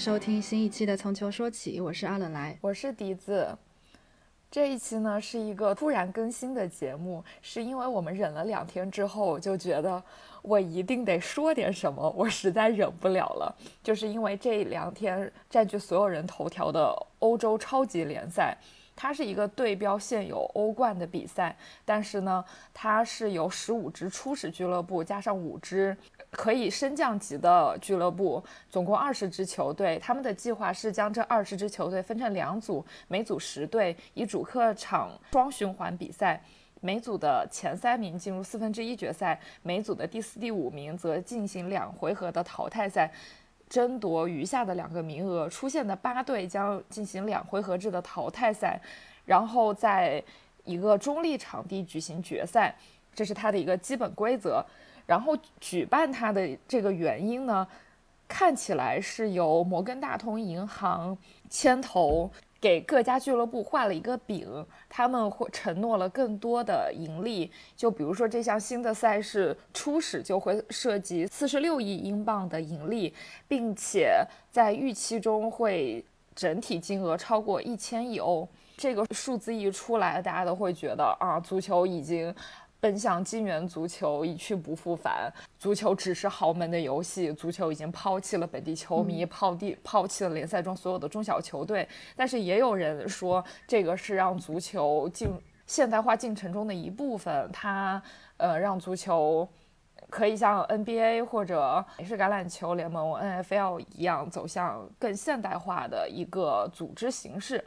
收听新一期的《从球说起》，我是阿冷来，我是笛子。这一期呢是一个突然更新的节目，是因为我们忍了两天之后，就觉得我一定得说点什么，我实在忍不了了。就是因为这两天占据所有人头条的欧洲超级联赛。它是一个对标现有欧冠的比赛，但是呢，它是由十五支初始俱乐部加上五支可以升降级的俱乐部，总共二十支球队。他们的计划是将这二十支球队分成两组，每组十队，以主客场双循环比赛。每组的前三名进入四分之一决赛，每组的第四、第五名则进行两回合的淘汰赛。争夺余下的两个名额，出现的八队将进行两回合制的淘汰赛，然后在一个中立场地举行决赛，这是它的一个基本规则。然后举办它的这个原因呢，看起来是由摩根大通银行牵头。给各家俱乐部画了一个饼，他们会承诺了更多的盈利。就比如说这项新的赛事初始就会涉及四十六亿英镑的盈利，并且在预期中会整体金额超过一千亿欧。这个数字一出来，大家都会觉得啊，足球已经。奔向金元足球一去不复返，足球只是豪门的游戏，足球已经抛弃了本地球迷，抛地抛弃了联赛中所有的中小球队。但是也有人说，这个是让足球进现代化进程中的一部分，它呃让足球可以像 NBA 或者美式橄榄球联盟 NFL 一样走向更现代化的一个组织形式。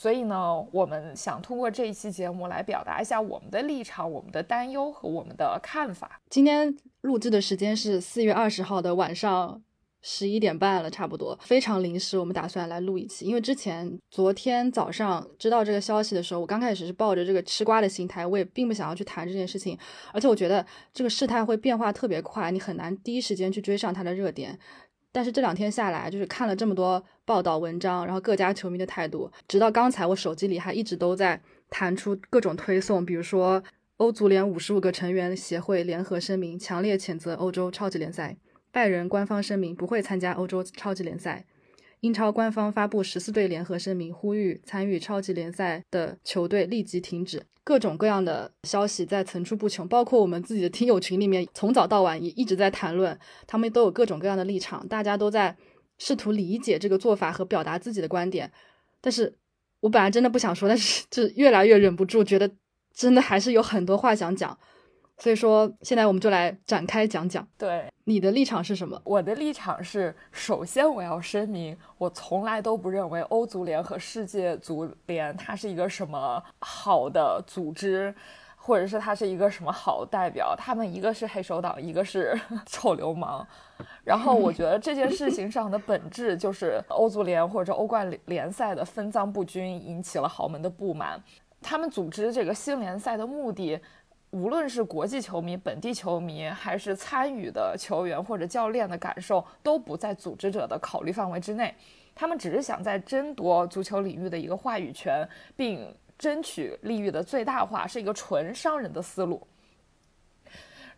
所以呢，我们想通过这一期节目来表达一下我们的立场、我们的担忧和我们的看法。今天录制的时间是四月二十号的晚上十一点半了，差不多非常临时。我们打算来录一期，因为之前昨天早上知道这个消息的时候，我刚开始是抱着这个吃瓜的心态，我也并不想要去谈这件事情。而且我觉得这个事态会变化特别快，你很难第一时间去追上它的热点。但是这两天下来，就是看了这么多报道文章，然后各家球迷的态度，直到刚才我手机里还一直都在弹出各种推送，比如说欧足联五十五个成员协会联合声明，强烈谴责欧洲超级联赛；拜仁官方声明不会参加欧洲超级联赛。英超官方发布十四队联合声明，呼吁参与超级联赛的球队立即停止。各种各样的消息在层出不穷，包括我们自己的听友群里面，从早到晚也一直在谈论，他们都有各种各样的立场，大家都在试图理解这个做法和表达自己的观点。但是我本来真的不想说，但是 就越来越忍不住，觉得真的还是有很多话想讲。所以说，现在我们就来展开讲讲。对，你的立场是什么？我的立场是，首先我要声明，我从来都不认为欧足联和世界足联它是一个什么好的组织，或者是它是一个什么好代表。他们一个是黑手党，一个是 臭流氓。然后我觉得这件事情上的本质就是欧足联或者欧冠联赛的分赃不均引起了豪门的不满。他们组织这个新联赛的目的。无论是国际球迷、本地球迷，还是参与的球员或者教练的感受，都不在组织者的考虑范围之内。他们只是想在争夺足球领域的一个话语权，并争取利益的最大化，是一个纯商人的思路。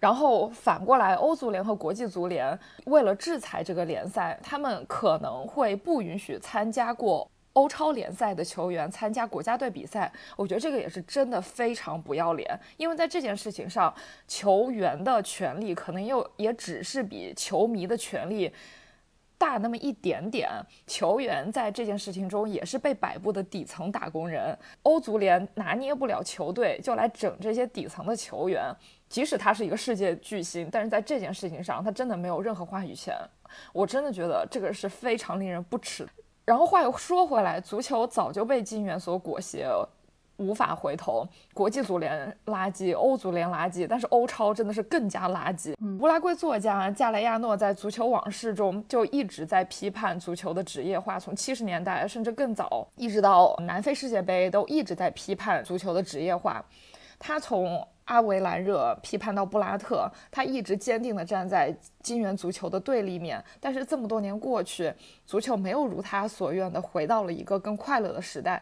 然后反过来，欧足联和国际足联为了制裁这个联赛，他们可能会不允许参加过。欧超联赛的球员参加国家队比赛，我觉得这个也是真的非常不要脸。因为在这件事情上，球员的权利可能又也只是比球迷的权利大那么一点点。球员在这件事情中也是被摆布的底层打工人。欧足联拿捏不了球队，就来整这些底层的球员。即使他是一个世界巨星，但是在这件事情上，他真的没有任何话语权。我真的觉得这个是非常令人不齿。然后话又说回来，足球早就被金元所裹挟，无法回头。国际足联垃圾，欧足联垃圾，但是欧超真的是更加垃圾。乌拉圭作家加莱亚诺在《足球往事》中就一直在批判足球的职业化，从七十年代甚至更早，一直到南非世界杯都一直在批判足球的职业化。他从阿维兰热批判到布拉特，他一直坚定地站在金元足球的对立面。但是这么多年过去，足球没有如他所愿地回到了一个更快乐的时代。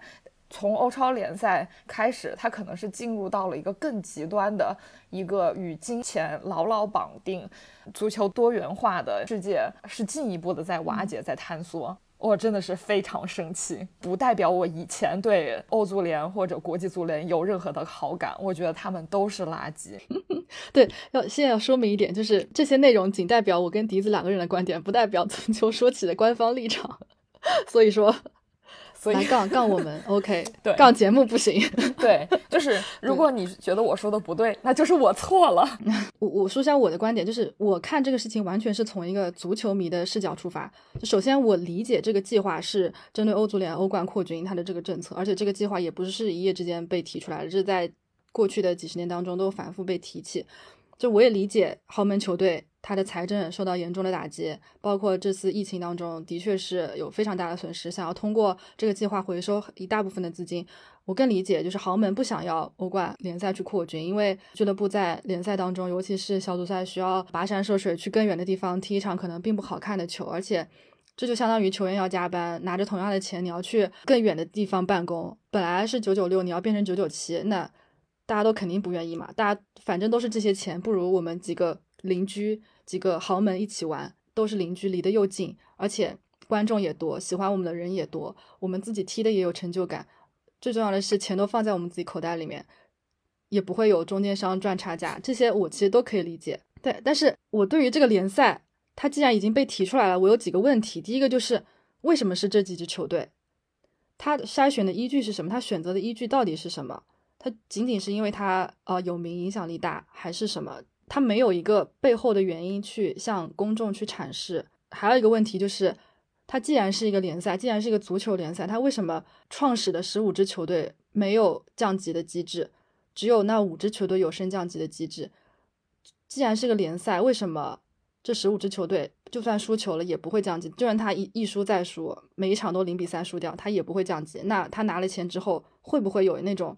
从欧超联赛开始，他可能是进入到了一个更极端的一个与金钱牢牢绑定、足球多元化的世界，是进一步的在瓦解、在坍缩。我真的是非常生气，不代表我以前对欧足联或者国际足联有任何的好感。我觉得他们都是垃圾。对，要现在要说明一点，就是这些内容仅代表我跟笛子两个人的观点，不代表足球说起的官方立场。所以说。来杠杠我们，OK，对，杠节目不行，对，就是如果你觉得我说的不对，那就是我错了。我我说一下我的观点，就是我看这个事情完全是从一个足球迷的视角出发。首先，我理解这个计划是针对欧足联欧冠扩军它的这个政策，而且这个计划也不是一夜之间被提出来的，这是在过去的几十年当中都反复被提起。就我也理解豪门球队。他的财政受到严重的打击，包括这次疫情当中，的确是有非常大的损失。想要通过这个计划回收一大部分的资金，我更理解，就是豪门不想要欧冠联赛去扩军，因为俱乐部在联赛当中，尤其是小组赛，需要跋山涉水去更远的地方踢一场可能并不好看的球，而且这就相当于球员要加班，拿着同样的钱，你要去更远的地方办公，本来是九九六，你要变成九九七，那大家都肯定不愿意嘛。大家反正都是这些钱，不如我们几个。邻居几个豪门一起玩，都是邻居，离得又近，而且观众也多，喜欢我们的人也多，我们自己踢的也有成就感。最重要的是，钱都放在我们自己口袋里面，也不会有中间商赚差价。这些我其实都可以理解。对，但是我对于这个联赛，它既然已经被提出来了，我有几个问题。第一个就是，为什么是这几支球队？他筛选的依据是什么？他选择的依据到底是什么？他仅仅是因为他呃有名、影响力大，还是什么？他没有一个背后的原因去向公众去阐释。还有一个问题就是，它既然是一个联赛，既然是一个足球联赛，它为什么创始的十五支球队没有降级的机制，只有那五支球队有升降级的机制？既然是个联赛，为什么这十五支球队就算输球了也不会降级？就算他一一输再输，每一场都零比三输掉，他也不会降级？那他拿了钱之后，会不会有那种，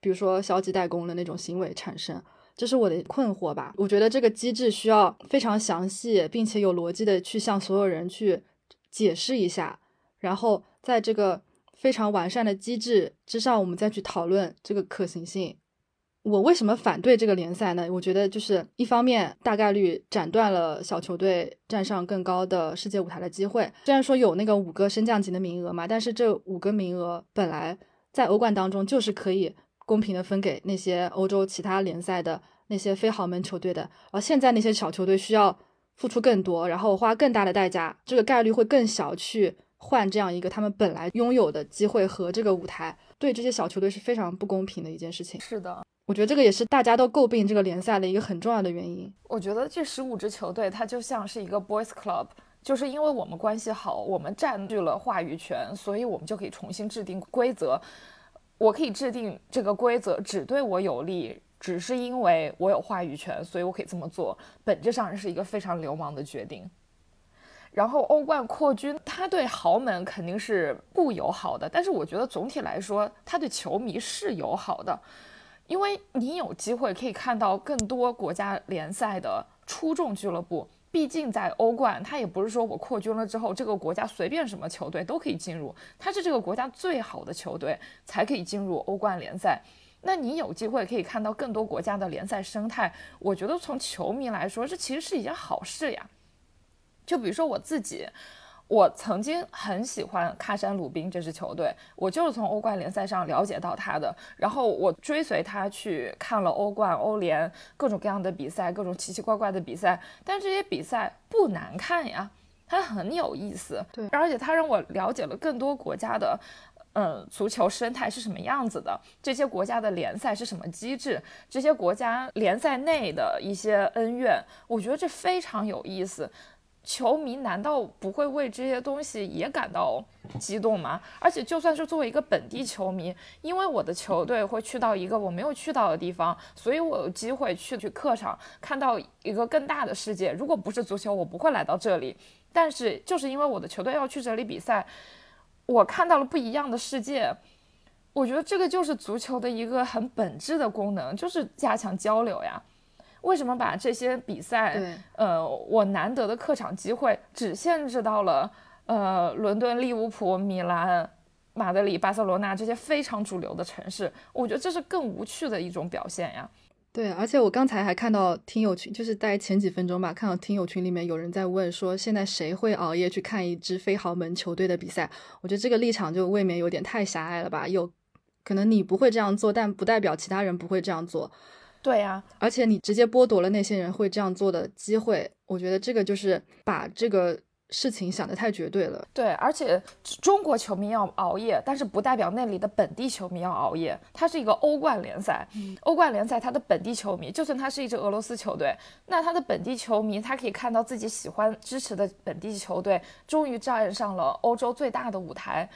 比如说消极怠工的那种行为产生？这是我的困惑吧？我觉得这个机制需要非常详细，并且有逻辑的去向所有人去解释一下，然后在这个非常完善的机制之上，我们再去讨论这个可行性。我为什么反对这个联赛呢？我觉得就是一方面大概率斩断了小球队站上更高的世界舞台的机会。虽然说有那个五个升降级的名额嘛，但是这五个名额本来在欧冠当中就是可以。公平的分给那些欧洲其他联赛的那些非豪门球队的，而现在那些小球队需要付出更多，然后花更大的代价，这个概率会更小，去换这样一个他们本来拥有的机会和这个舞台，对这些小球队是非常不公平的一件事情。是的，我觉得这个也是大家都诟病这个联赛的一个很重要的原因。我觉得这十五支球队它就像是一个 boys club，就是因为我们关系好，我们占据了话语权，所以我们就可以重新制定规则。我可以制定这个规则，只对我有利，只是因为我有话语权，所以我可以这么做。本质上是一个非常流氓的决定。然后欧冠扩军，它对豪门肯定是不友好的，但是我觉得总体来说，它对球迷是友好的，因为你有机会可以看到更多国家联赛的出众俱乐部。毕竟在欧冠，它也不是说我扩军了之后，这个国家随便什么球队都可以进入，它是这个国家最好的球队才可以进入欧冠联赛。那你有机会可以看到更多国家的联赛生态，我觉得从球迷来说，这其实是一件好事呀。就比如说我自己。我曾经很喜欢喀山鲁宾这支球队，我就是从欧冠联赛上了解到他的，然后我追随他去看了欧冠、欧联各种各样的比赛，各种奇奇怪怪的比赛，但这些比赛不难看呀，它很有意思，对，而且它让我了解了更多国家的，嗯，足球生态是什么样子的，这些国家的联赛是什么机制，这些国家联赛内的一些恩怨，我觉得这非常有意思。球迷难道不会为这些东西也感到激动吗？而且就算是作为一个本地球迷，因为我的球队会去到一个我没有去到的地方，所以我有机会去去客场看到一个更大的世界。如果不是足球，我不会来到这里。但是就是因为我的球队要去这里比赛，我看到了不一样的世界。我觉得这个就是足球的一个很本质的功能，就是加强交流呀。为什么把这些比赛，呃，我难得的客场机会只限制到了呃伦敦、利物浦、米兰马德里、巴塞罗那这些非常主流的城市，我觉得这是更无趣的一种表现呀。对，而且我刚才还看到听友群，就是在前几分钟吧，看到听友群里面有人在问说，现在谁会熬夜去看一支非豪门球队的比赛？我觉得这个立场就未免有点太狭隘了吧？有可能你不会这样做，但不代表其他人不会这样做。对呀，而且你直接剥夺了那些人会这样做的机会，我觉得这个就是把这个。事情想得太绝对了，对，而且中国球迷要熬夜，但是不代表那里的本地球迷要熬夜。它是一个欧冠联赛，欧冠联赛它的本地球迷，就算它是一支俄罗斯球队，那它的本地球迷他可以看到自己喜欢支持的本地球队终于站上了欧洲最大的舞台，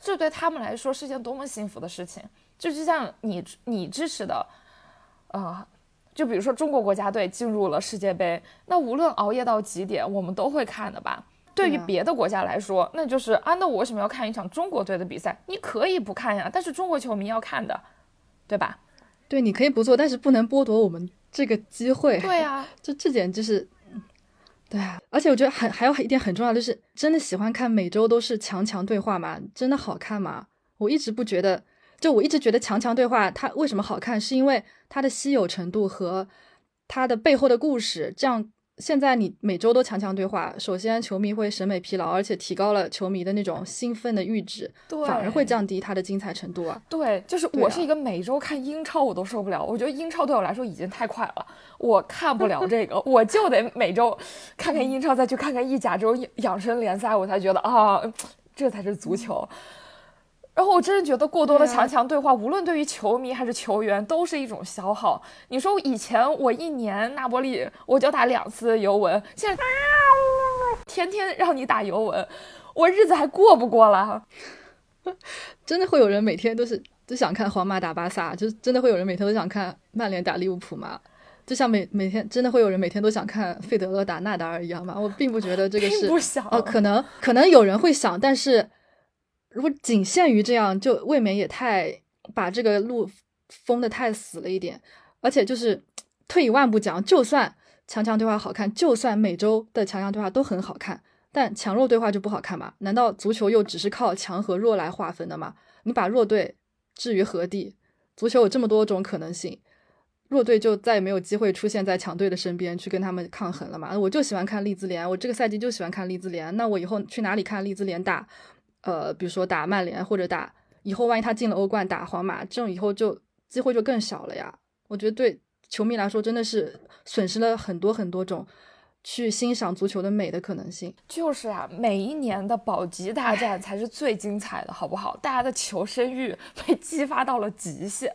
这对他们来说是件多么幸福的事情。就就像你你支持的，啊。就比如说中国国家队进入了世界杯，那无论熬夜到几点，我们都会看的吧？对于别的国家来说，那就是啊，那我为什么要看一场中国队的比赛？你可以不看呀，但是中国球迷要看的，对吧？对，你可以不做，但是不能剥夺我们这个机会。对啊，就这点就是，对啊。而且我觉得很还有一点很重要，就是真的喜欢看每周都是强强对话嘛？真的好看吗？我一直不觉得，就我一直觉得强强对话它为什么好看，是因为它的稀有程度和它的背后的故事，这样。现在你每周都强强对话，首先球迷会审美疲劳，而且提高了球迷的那种兴奋的阈值，反而会降低它的精彩程度啊。对，就是我是一个每周看英超我都受不了，我觉得英超对我来说已经太快了，我看不了这个，我就得每周看看英超，再去看看意甲这种养生联赛，我才觉得啊，这才是足球。然后我真的觉得过多的强强对话，无论对于球迷还是球员，都是一种消耗。你说以前我一年那波利我就打两次尤文，现在天天让你打尤文，我日子还过不过了？真的会有人每天都是都想看皇马打巴萨，就真的会有人每天都想看曼联打利物浦吗？就像每每天真的会有人每天都想看费德勒打纳达尔一样吗？我并不觉得这个是哦，可能可能有人会想，但是。如果仅限于这样，就未免也太把这个路封的太死了一点。而且就是退一万步讲，就算强强对话好看，就算每周的强强对话都很好看，但强弱对话就不好看嘛？难道足球又只是靠强和弱来划分的吗？你把弱队置于何地？足球有这么多种可能性，弱队就再也没有机会出现在强队的身边去跟他们抗衡了吗？我就喜欢看利兹联，我这个赛季就喜欢看利兹联，那我以后去哪里看利兹联打？呃，比如说打曼联或者打以后，万一他进了欧冠打皇马，这种以后就机会就更小了呀。我觉得对球迷来说真的是损失了很多很多种去欣赏足球的美的可能性。就是啊，每一年的保级大战才是最精彩的，好不好？大家的求生欲被激发到了极限。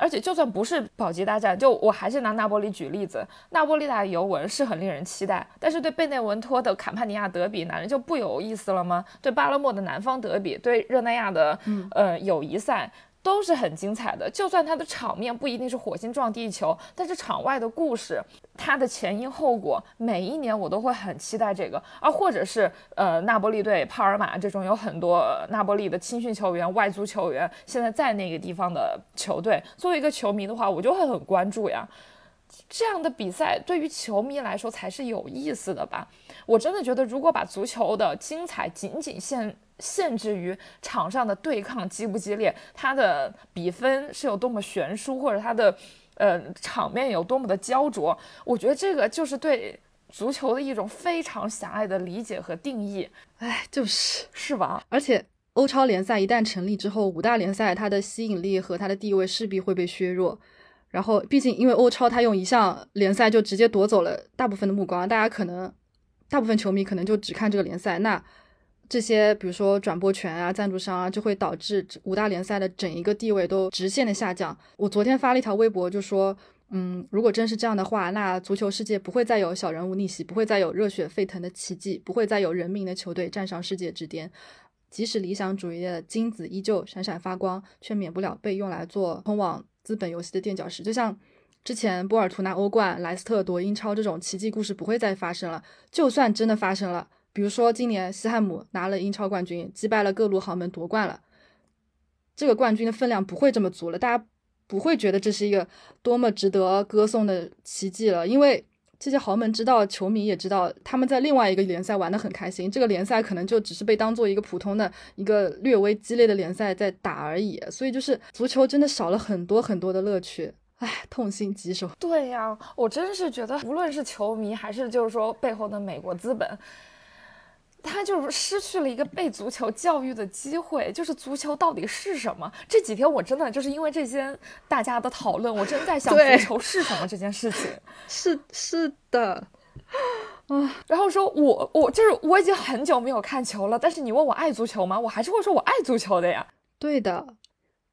而且就算不是保级大战，就我还是拿纳波利举例子，纳波利的尤文是很令人期待，但是对贝内文托的坎帕尼亚德比，难道就不有意思了吗？对巴勒莫的南方德比，对热那亚的呃友谊赛。都是很精彩的，就算它的场面不一定是火星撞地球，但是场外的故事，它的前因后果，每一年我都会很期待这个。而或者是呃，那波利队帕尔马这种有很多那波利的青训球员、外租球员，现在在那个地方的球队，作为一个球迷的话，我就会很关注呀。这样的比赛对于球迷来说才是有意思的吧？我真的觉得，如果把足球的精彩仅仅限限制于场上的对抗激不激烈，它的比分是有多么悬殊，或者它的呃场面有多么的焦灼，我觉得这个就是对足球的一种非常狭隘的理解和定义。哎，就是是吧？而且欧超联赛一旦成立之后，五大联赛它的吸引力和它的地位势必会被削弱。然后，毕竟因为欧超他用一项联赛就直接夺走了大部分的目光，大家可能大部分球迷可能就只看这个联赛，那这些比如说转播权啊、赞助商啊，就会导致五大联赛的整一个地位都直线的下降。我昨天发了一条微博，就说，嗯，如果真是这样的话，那足球世界不会再有小人物逆袭，不会再有热血沸腾的奇迹，不会再有人民的球队站上世界之巅。即使理想主义的金子依旧闪闪发光，却免不了被用来做通往。资本游戏的垫脚石，就像之前波尔图拿欧冠、莱斯特夺英超这种奇迹故事不会再发生了。就算真的发生了，比如说今年西汉姆拿了英超冠军，击败了各路豪门夺冠了，这个冠军的分量不会这么足了，大家不会觉得这是一个多么值得歌颂的奇迹了，因为这些豪门知道，球迷也知道，他们在另外一个联赛玩得很开心，这个联赛可能就只是被当做一个普通的一个略微激烈的联赛在打而已。所以就是足球真的少了很多很多的乐趣，唉，痛心疾首。对呀，我真是觉得，无论是球迷还是就是说背后的美国资本。他就是失去了一个被足球教育的机会，就是足球到底是什么？这几天我真的就是因为这些大家的讨论，我真在想足球是什么这件事情。是是的，啊，然后说我我就是我已经很久没有看球了，但是你问我爱足球吗？我还是会说我爱足球的呀。对的，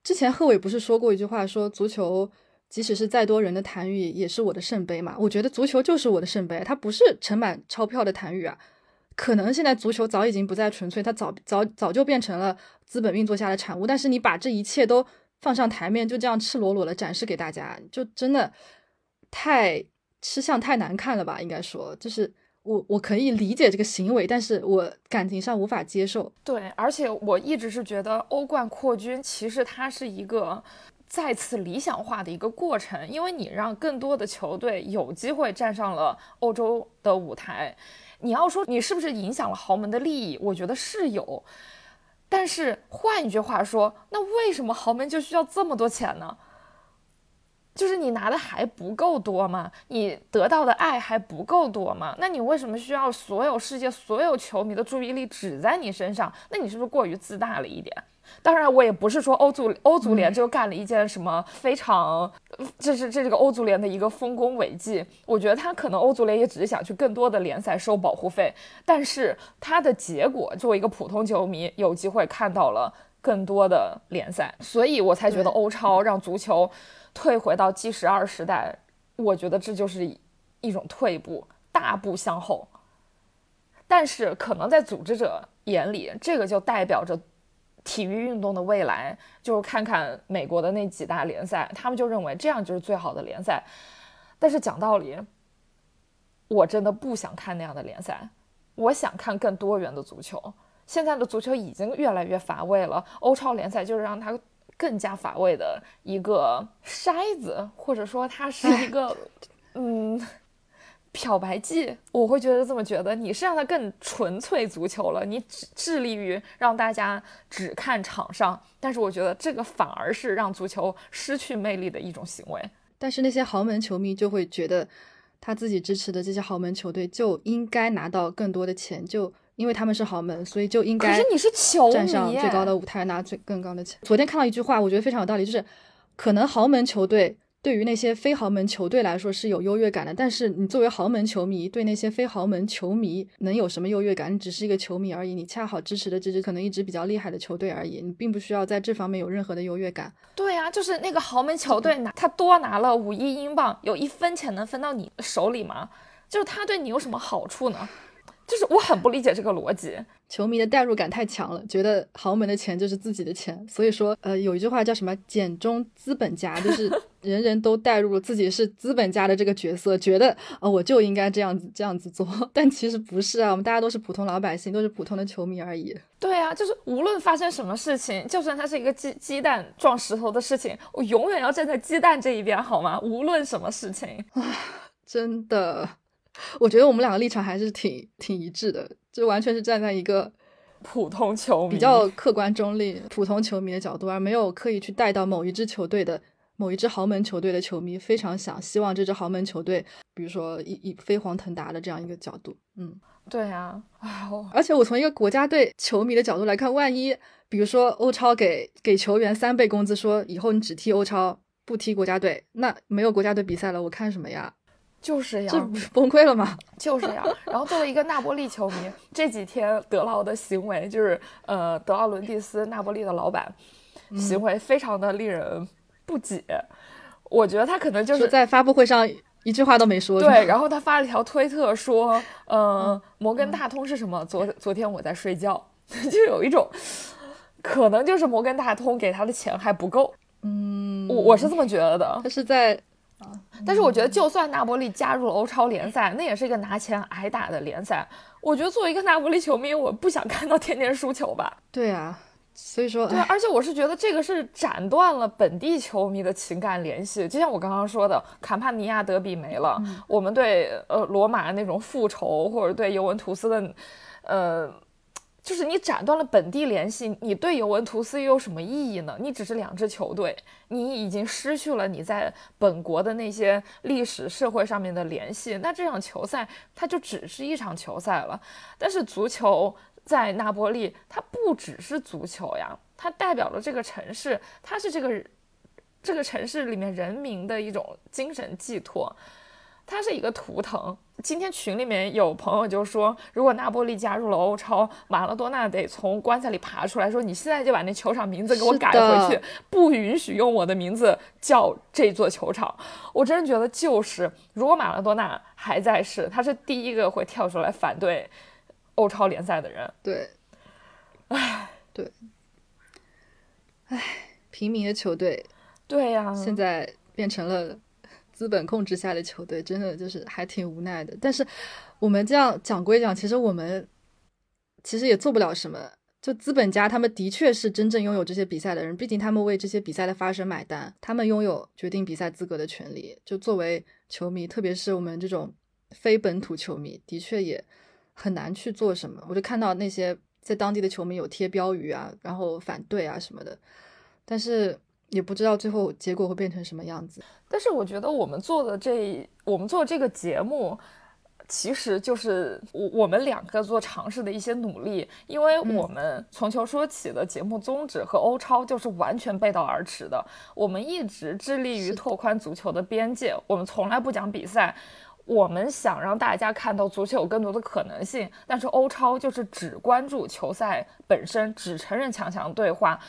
之前贺炜不是说过一句话，说足球即使是再多人的痰盂也是我的圣杯嘛？我觉得足球就是我的圣杯，它不是盛满钞票的痰盂啊。可能现在足球早已经不再纯粹，它早早早就变成了资本运作下的产物。但是你把这一切都放上台面，就这样赤裸裸的展示给大家，就真的太吃相太难看了吧？应该说，就是我我可以理解这个行为，但是我感情上无法接受。对，而且我一直是觉得欧冠扩军其实它是一个再次理想化的一个过程，因为你让更多的球队有机会站上了欧洲的舞台。你要说你是不是影响了豪门的利益？我觉得是有，但是换一句话说，那为什么豪门就需要这么多钱呢？就是你拿的还不够多吗？你得到的爱还不够多吗？那你为什么需要所有世界所有球迷的注意力只在你身上？那你是不是过于自大了一点？当然，我也不是说欧足欧足联就干了一件什么非常，这是这这个欧足联的一个丰功伟绩。我觉得他可能欧足联也只是想去更多的联赛收保护费，但是他的结果作为一个普通球迷有机会看到了更多的联赛，所以我才觉得欧超让足球退回到 G 十二时代，我觉得这就是一种退步，大步向后。但是可能在组织者眼里，这个就代表着。体育运动的未来，就是看看美国的那几大联赛，他们就认为这样就是最好的联赛。但是讲道理，我真的不想看那样的联赛，我想看更多元的足球。现在的足球已经越来越乏味了，欧超联赛就是让它更加乏味的一个筛子，或者说它是一个，嗯。漂白剂，我会觉得这么觉得，你是让它更纯粹足球了，你致致力于让大家只看场上，但是我觉得这个反而是让足球失去魅力的一种行为。但是那些豪门球迷就会觉得，他自己支持的这些豪门球队就应该拿到更多的钱，就因为他们是豪门，所以就应该。可是你是球迷，站上最高的舞台拿最更高的钱。昨天看到一句话，我觉得非常有道理，就是可能豪门球队。对于那些非豪门球队来说是有优越感的，但是你作为豪门球迷，对那些非豪门球迷能有什么优越感？你只是一个球迷而已，你恰好支持的这支可能一直比较厉害的球队而已，你并不需要在这方面有任何的优越感。对啊，就是那个豪门球队拿他多拿了五亿英镑，有一分钱能分到你手里吗？就是他对你有什么好处呢？就是我很不理解这个逻辑，球迷的代入感太强了，觉得豪门的钱就是自己的钱，所以说，呃，有一句话叫什么“简中资本家”，就是人人都带入了自己是资本家的这个角色，觉得呃我就应该这样子这样子做，但其实不是啊，我们大家都是普通老百姓，都是普通的球迷而已。对啊，就是无论发生什么事情，就算它是一个鸡鸡蛋撞石头的事情，我永远要站在鸡蛋这一边，好吗？无论什么事情啊，真的。我觉得我们两个立场还是挺挺一致的，就完全是站在一个普通球迷比较客观中立、普通球迷的角度，而没有刻意去带到某一支球队的某一支豪门球队的球迷非常想希望这支豪门球队，比如说一一飞黄腾达的这样一个角度。嗯，对呀，而且我从一个国家队球迷的角度来看，万一比如说欧超给给球员三倍工资，说以后你只踢欧超不踢国家队，那没有国家队比赛了，我看什么呀？就是呀，这不是崩溃了吗？就是呀。然后作为一个那波利球迷，这几天德劳的行为，就是呃，德奥伦蒂斯那波利的老板行为，非常的令人不解。我觉得他可能就是在发布会上一句话都没说。对，然后他发了一条推特说：“嗯，摩根大通是什么？昨昨天我在睡觉，就有一种可能就是摩根大通给他的钱还不够。”嗯，我我是这么觉得的。他是在。但是我觉得，就算纳波利加入了欧超联赛，那也是一个拿钱挨打的联赛。我觉得作为一个纳波利球迷，我不想看到天天输球吧。对啊，所以说，对，而且我是觉得这个是斩断了本地球迷的情感联系。就像我刚刚说的，坎帕尼亚德比没了，我们对呃罗马那种复仇，或者对尤文图斯的，呃。就是你斩断了本地联系，你对尤文图斯又有什么意义呢？你只是两支球队，你已经失去了你在本国的那些历史社会上面的联系。那这场球赛它就只是一场球赛了。但是足球在那波利，它不只是足球呀，它代表了这个城市，它是这个这个城市里面人民的一种精神寄托。它是一个图腾。今天群里面有朋友就说，如果纳波利加入了欧超，马拉多纳得从棺材里爬出来，说你现在就把那球场名字给我改回去，不允许用我的名字叫这座球场。我真的觉得，就是如果马拉多纳还在世，他是第一个会跳出来反对欧超联赛的人。对，唉，对，唉，平民的球队，对呀，现在变成了。资本控制下的球队真的就是还挺无奈的，但是我们这样讲归讲，其实我们其实也做不了什么。就资本家他们的确是真正拥有这些比赛的人，毕竟他们为这些比赛的发生买单，他们拥有决定比赛资格的权利。就作为球迷，特别是我们这种非本土球迷，的确也很难去做什么。我就看到那些在当地的球迷有贴标语啊，然后反对啊什么的，但是。也不知道最后结果会变成什么样子，但是我觉得我们做的这，我们做这个节目，其实就是我我们两个做尝试的一些努力，因为我们从球说起的节目宗旨和欧超就是完全背道而驰的。我们一直致力于拓宽足球的边界，我们从来不讲比赛，我们想让大家看到足球有更多的可能性。但是欧超就是只关注球赛本身，只承认强强对话，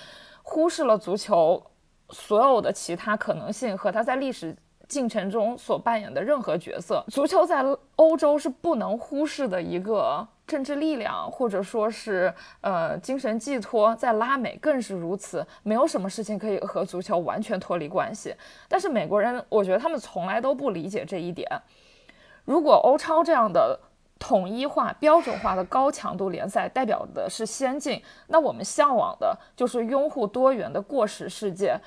忽视了足球。所有的其他可能性和他在历史进程中所扮演的任何角色，足球在欧洲是不能忽视的一个政治力量，或者说是呃精神寄托，在拉美更是如此。没有什么事情可以和足球完全脱离关系。但是美国人，我觉得他们从来都不理解这一点。如果欧超这样的统一化、标准化的高强度联赛代表的是先进，那我们向往的就是拥护多元的过时世界。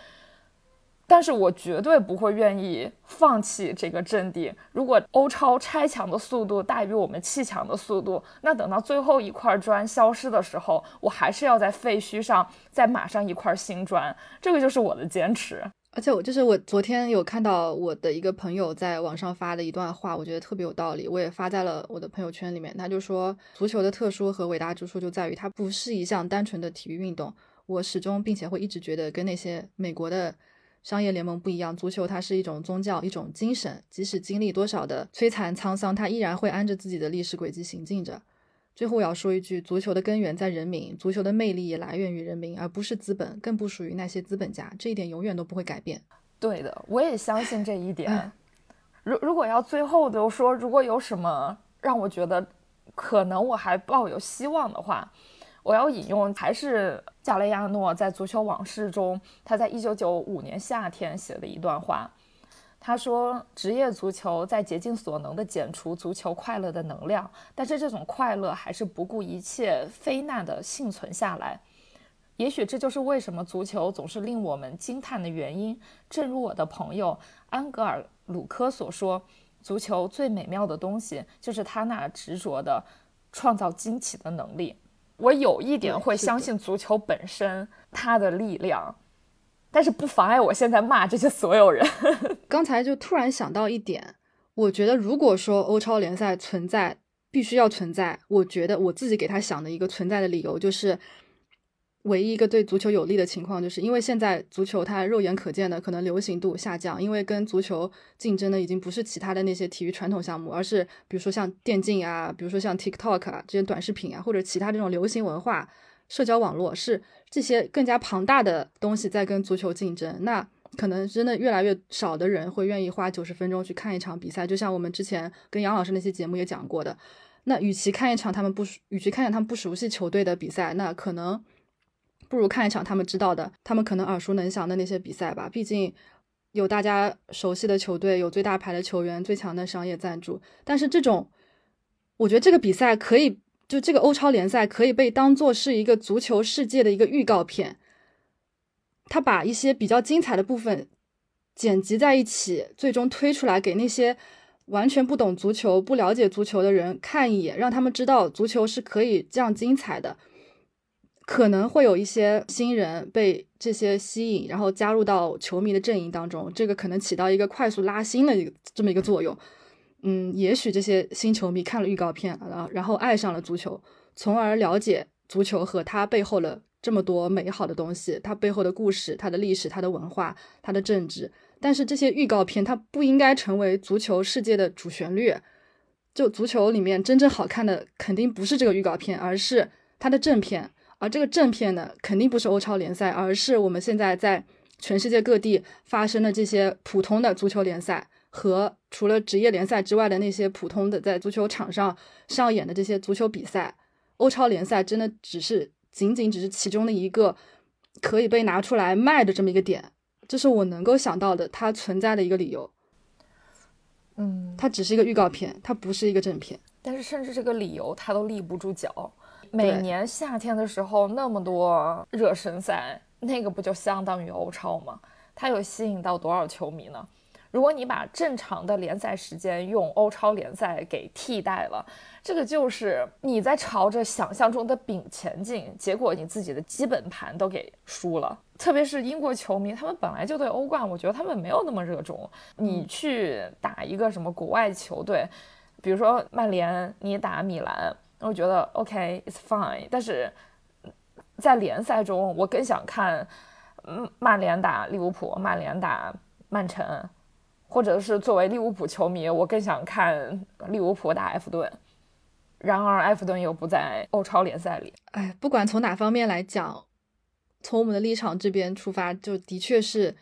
但是我绝对不会愿意放弃这个阵地。如果欧超拆墙的速度大于我们砌墙的速度，那等到最后一块砖消失的时候，我还是要在废墟上再码上一块新砖。这个就是我的坚持。而且我就是我昨天有看到我的一个朋友在网上发的一段话，我觉得特别有道理，我也发在了我的朋友圈里面。他就说，足球的特殊和伟大之处就在于它不是一项单纯的体育运动。我始终并且会一直觉得跟那些美国的。商业联盟不一样，足球它是一种宗教，一种精神。即使经历多少的摧残沧桑，它依然会按着自己的历史轨迹行进着。最后我要说一句，足球的根源在人民，足球的魅力也来源于人民，而不是资本，更不属于那些资本家。这一点永远都不会改变。对的，我也相信这一点。如如果要最后就说，如果有什么让我觉得可能我还抱有希望的话。我要引用还是加雷亚诺在《足球往事》中，他在一九九五年夏天写的一段话。他说：“职业足球在竭尽所能地减除足球快乐的能量，但是这种快乐还是不顾一切非难地幸存下来。也许这就是为什么足球总是令我们惊叹的原因。正如我的朋友安格尔鲁科所说，足球最美妙的东西就是他那执着的创造惊奇的能力。”我有一点会相信足球本身它的力量，但是不妨碍我现在骂这些所有人。刚才就突然想到一点，我觉得如果说欧超联赛存在，必须要存在，我觉得我自己给他想的一个存在的理由就是。唯一一个对足球有利的情况，就是因为现在足球它肉眼可见的可能流行度下降，因为跟足球竞争的已经不是其他的那些体育传统项目，而是比如说像电竞啊，比如说像 TikTok 啊这些短视频啊，或者其他这种流行文化、社交网络，是这些更加庞大的东西在跟足球竞争。那可能真的越来越少的人会愿意花九十分钟去看一场比赛，就像我们之前跟杨老师那些节目也讲过的。那与其看一场他们不，与其看见他们不熟悉球队的比赛，那可能。不如看一场他们知道的，他们可能耳熟能详的那些比赛吧。毕竟有大家熟悉的球队，有最大牌的球员，最强的商业赞助。但是这种，我觉得这个比赛可以就这个欧超联赛可以被当做是一个足球世界的一个预告片，他把一些比较精彩的部分剪辑在一起，最终推出来给那些完全不懂足球、不了解足球的人看一眼，让他们知道足球是可以这样精彩的。可能会有一些新人被这些吸引，然后加入到球迷的阵营当中，这个可能起到一个快速拉新的一个这么一个作用。嗯，也许这些新球迷看了预告片，然后然后爱上了足球，从而了解足球和它背后的这么多美好的东西，它背后的故事、它的历史、它的文化、它的政治。但是这些预告片它不应该成为足球世界的主旋律。就足球里面真正好看的，肯定不是这个预告片，而是它的正片。而这个正片呢，肯定不是欧超联赛，而是我们现在在全世界各地发生的这些普通的足球联赛和除了职业联赛之外的那些普通的在足球场上上演的这些足球比赛。欧超联赛真的只是仅仅只是其中的一个可以被拿出来卖的这么一个点，这是我能够想到的它存在的一个理由。嗯，它只是一个预告片，它不是一个正片。但是甚至这个理由它都立不住脚。每年夏天的时候，那么多热身赛，那个不就相当于欧超吗？它有吸引到多少球迷呢？如果你把正常的联赛时间用欧超联赛给替代了，这个就是你在朝着想象中的饼前进，结果你自己的基本盘都给输了。特别是英国球迷，他们本来就对欧冠，我觉得他们没有那么热衷。你去打一个什么国外球队，比如说曼联，你打米兰。我觉得 OK，it's fine。但是在联赛中，我更想看，嗯，曼联打利物浦，曼联打曼城，或者是作为利物浦球迷，我更想看利物浦打埃弗顿。然而，埃弗顿又不在欧超联赛里。哎，不管从哪方面来讲，从我们的立场这边出发，就的确是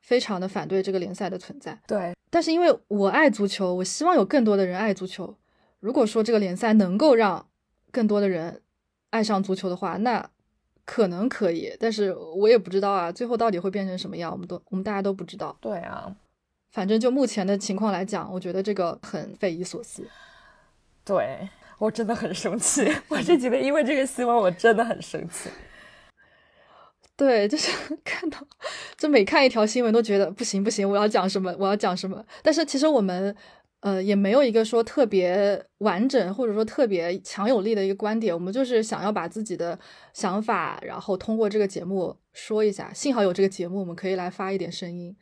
非常的反对这个联赛的存在。对，但是因为我爱足球，我希望有更多的人爱足球。如果说这个联赛能够让更多的人爱上足球的话，那可能可以，但是我也不知道啊，最后到底会变成什么样，我们都我们大家都不知道。对啊，反正就目前的情况来讲，我觉得这个很匪夷所思。对我真的很生气，我这几天因为这个新闻，我真的很生气。对，就是 看到，就每看一条新闻都觉得不行不行，我要讲什么，我要讲什么。但是其实我们。呃，也没有一个说特别完整或者说特别强有力的一个观点，我们就是想要把自己的想法，然后通过这个节目说一下。幸好有这个节目，我们可以来发一点声音。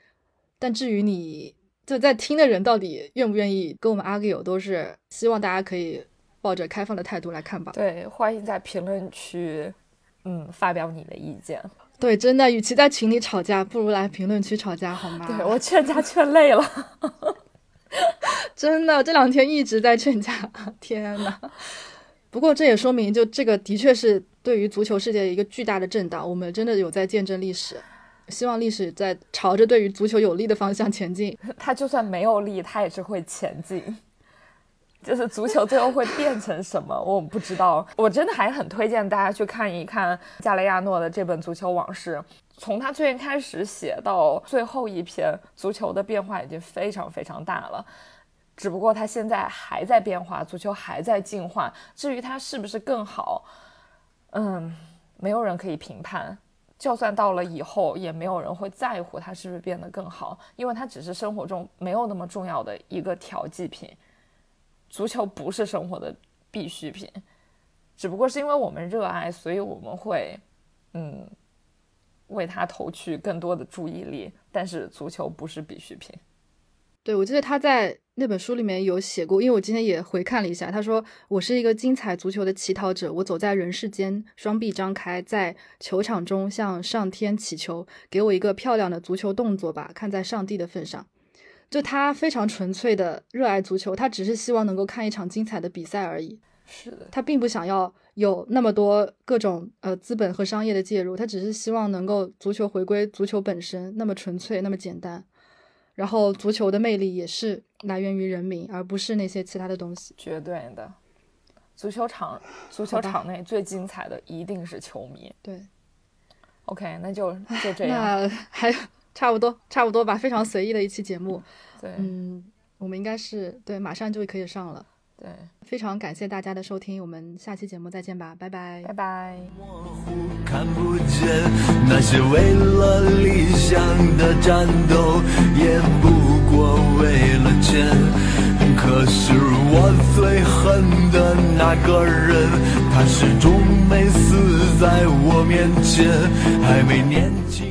但至于你就在听的人到底愿不愿意跟我们 argue，都是希望大家可以抱着开放的态度来看吧。对，欢迎在评论区，嗯，发表你的意见。对，真的，与其在群里吵架，不如来评论区吵架，好吗？对我劝架劝累了。真的，这两天一直在劝架，天呐。不过这也说明，就这个的确是对于足球世界一个巨大的震荡。我们真的有在见证历史，希望历史在朝着对于足球有利的方向前进。它就算没有利，它也是会前进。就是足球最后会变成什么，我不知道。我真的还很推荐大家去看一看加雷亚诺的这本《足球往事》。从他最开始写到最后一篇，足球的变化已经非常非常大了。只不过他现在还在变化，足球还在进化。至于他是不是更好，嗯，没有人可以评判。就算到了以后，也没有人会在乎他是不是变得更好，因为他只是生活中没有那么重要的一个调剂品。足球不是生活的必需品，只不过是因为我们热爱，所以我们会，嗯。为他投去更多的注意力，但是足球不是必需品。对，我记得他在那本书里面有写过，因为我今天也回看了一下，他说：“我是一个精彩足球的乞讨者，我走在人世间，双臂张开，在球场中向上天祈求，给我一个漂亮的足球动作吧，看在上帝的份上。”就他非常纯粹的热爱足球，他只是希望能够看一场精彩的比赛而已。是的，他并不想要有那么多各种呃资本和商业的介入，他只是希望能够足球回归足球本身，那么纯粹，那么简单。然后足球的魅力也是来源于人民，而不是那些其他的东西。绝对的，足球场足球场内最精彩的一定是球迷。对，OK，那就就这样。那还差不多，差不多吧，非常随意的一期节目。对，嗯，我们应该是对，马上就可以上了。对，非常感谢大家的收听，我们下期节目再见吧，拜拜，拜拜。看不见那些为了理想的战斗，也不过为了钱。可是我最恨的那个人，他始终没死在我面前，还没年轻。